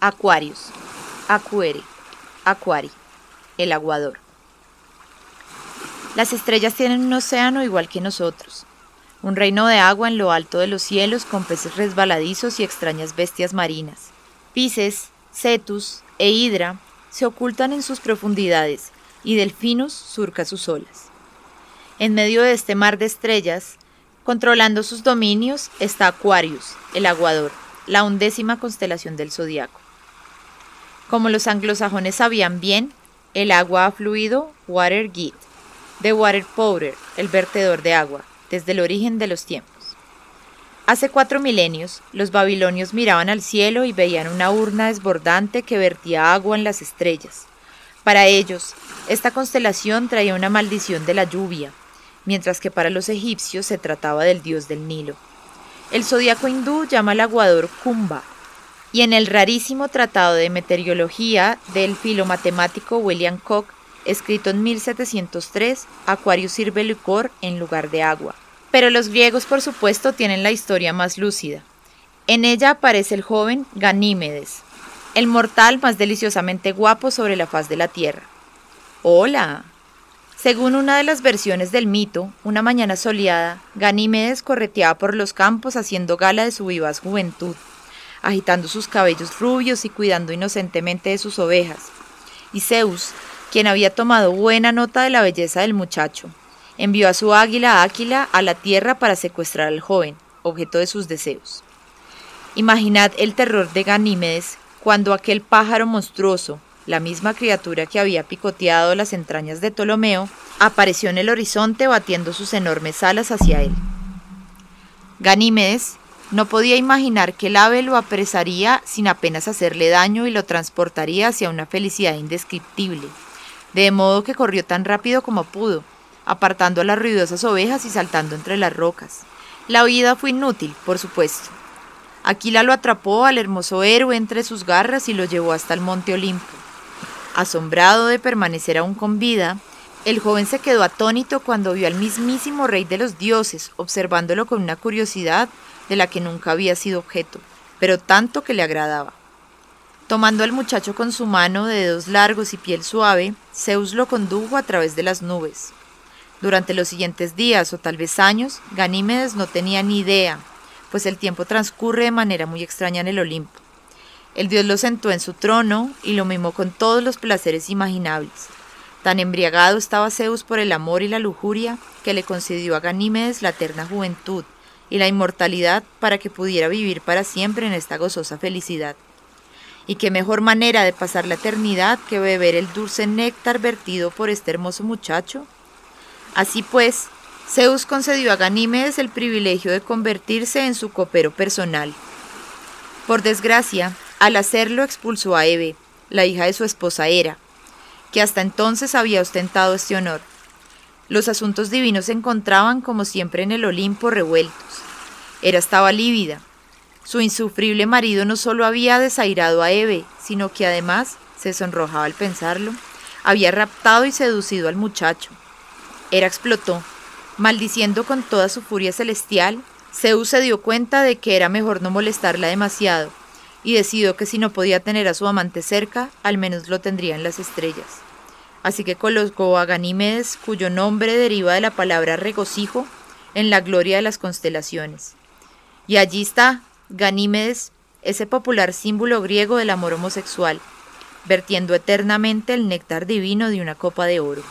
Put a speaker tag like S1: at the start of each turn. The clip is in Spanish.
S1: Aquarius, Acuere, Aquari, el aguador. Las estrellas tienen un océano igual que nosotros, un reino de agua en lo alto de los cielos con peces resbaladizos y extrañas bestias marinas. Pisces, Cetus e Hidra se ocultan en sus profundidades y Delfinus surca sus olas. En medio de este mar de estrellas, controlando sus dominios, está Aquarius, el aguador, la undécima constelación del zodiaco. Como los anglosajones sabían bien, el agua ha fluido Water Gate, de Water Powder, el vertedor de agua, desde el origen de los tiempos. Hace cuatro milenios, los babilonios miraban al cielo y veían una urna desbordante que vertía agua en las estrellas. Para ellos, esta constelación traía una maldición de la lluvia, mientras que para los egipcios se trataba del dios del Nilo. El zodiaco hindú llama al aguador Kumbha, y en el rarísimo tratado de meteorología del filomatemático William Koch, escrito en 1703, Acuario sirve licor en lugar de agua. Pero los griegos, por supuesto, tienen la historia más lúcida. En ella aparece el joven Ganímedes, el mortal más deliciosamente guapo sobre la faz de la tierra. ¡Hola! Según una de las versiones del mito, una mañana soleada, Ganímedes correteaba por los campos haciendo gala de su vivaz juventud agitando sus cabellos rubios y cuidando inocentemente de sus ovejas. Y Zeus, quien había tomado buena nota de la belleza del muchacho, envió a su águila Áquila a la tierra para secuestrar al joven, objeto de sus deseos. Imaginad el terror de Ganímedes cuando aquel pájaro monstruoso, la misma criatura que había picoteado las entrañas de Ptolomeo, apareció en el horizonte batiendo sus enormes alas hacia él. Ganímedes, no podía imaginar que el ave lo apresaría sin apenas hacerle daño y lo transportaría hacia una felicidad indescriptible, de modo que corrió tan rápido como pudo, apartando a las ruidosas ovejas y saltando entre las rocas. La huida fue inútil, por supuesto. Aquila lo atrapó al hermoso héroe entre sus garras y lo llevó hasta el monte Olimpo. Asombrado de permanecer aún con vida, el joven se quedó atónito cuando vio al mismísimo rey de los dioses, observándolo con una curiosidad de la que nunca había sido objeto, pero tanto que le agradaba. Tomando al muchacho con su mano de dedos largos y piel suave, Zeus lo condujo a través de las nubes. Durante los siguientes días o tal vez años, Ganímedes no tenía ni idea, pues el tiempo transcurre de manera muy extraña en el Olimpo. El dios lo sentó en su trono y lo mimó con todos los placeres imaginables. Tan embriagado estaba Zeus por el amor y la lujuria que le concedió a Ganímedes la eterna juventud, y la inmortalidad para que pudiera vivir para siempre en esta gozosa felicidad. Y qué mejor manera de pasar la eternidad que beber el dulce néctar vertido por este hermoso muchacho. Así pues, Zeus concedió a Ganímedes el privilegio de convertirse en su copero personal. Por desgracia, al hacerlo expulsó a Eve, la hija de su esposa Hera, que hasta entonces había ostentado este honor. Los asuntos divinos se encontraban como siempre en el Olimpo revueltos. Era estaba lívida. Su insufrible marido no solo había desairado a Eve, sino que además, se sonrojaba al pensarlo, había raptado y seducido al muchacho. Era explotó. Maldiciendo con toda su furia celestial, Zeus se dio cuenta de que era mejor no molestarla demasiado, y decidió que si no podía tener a su amante cerca, al menos lo tendría en las estrellas así que colocó a Ganímedes, cuyo nombre deriva de la palabra regocijo, en la gloria de las constelaciones. Y allí está Ganímedes, ese popular símbolo griego del amor homosexual, vertiendo eternamente el néctar divino de una copa de oro.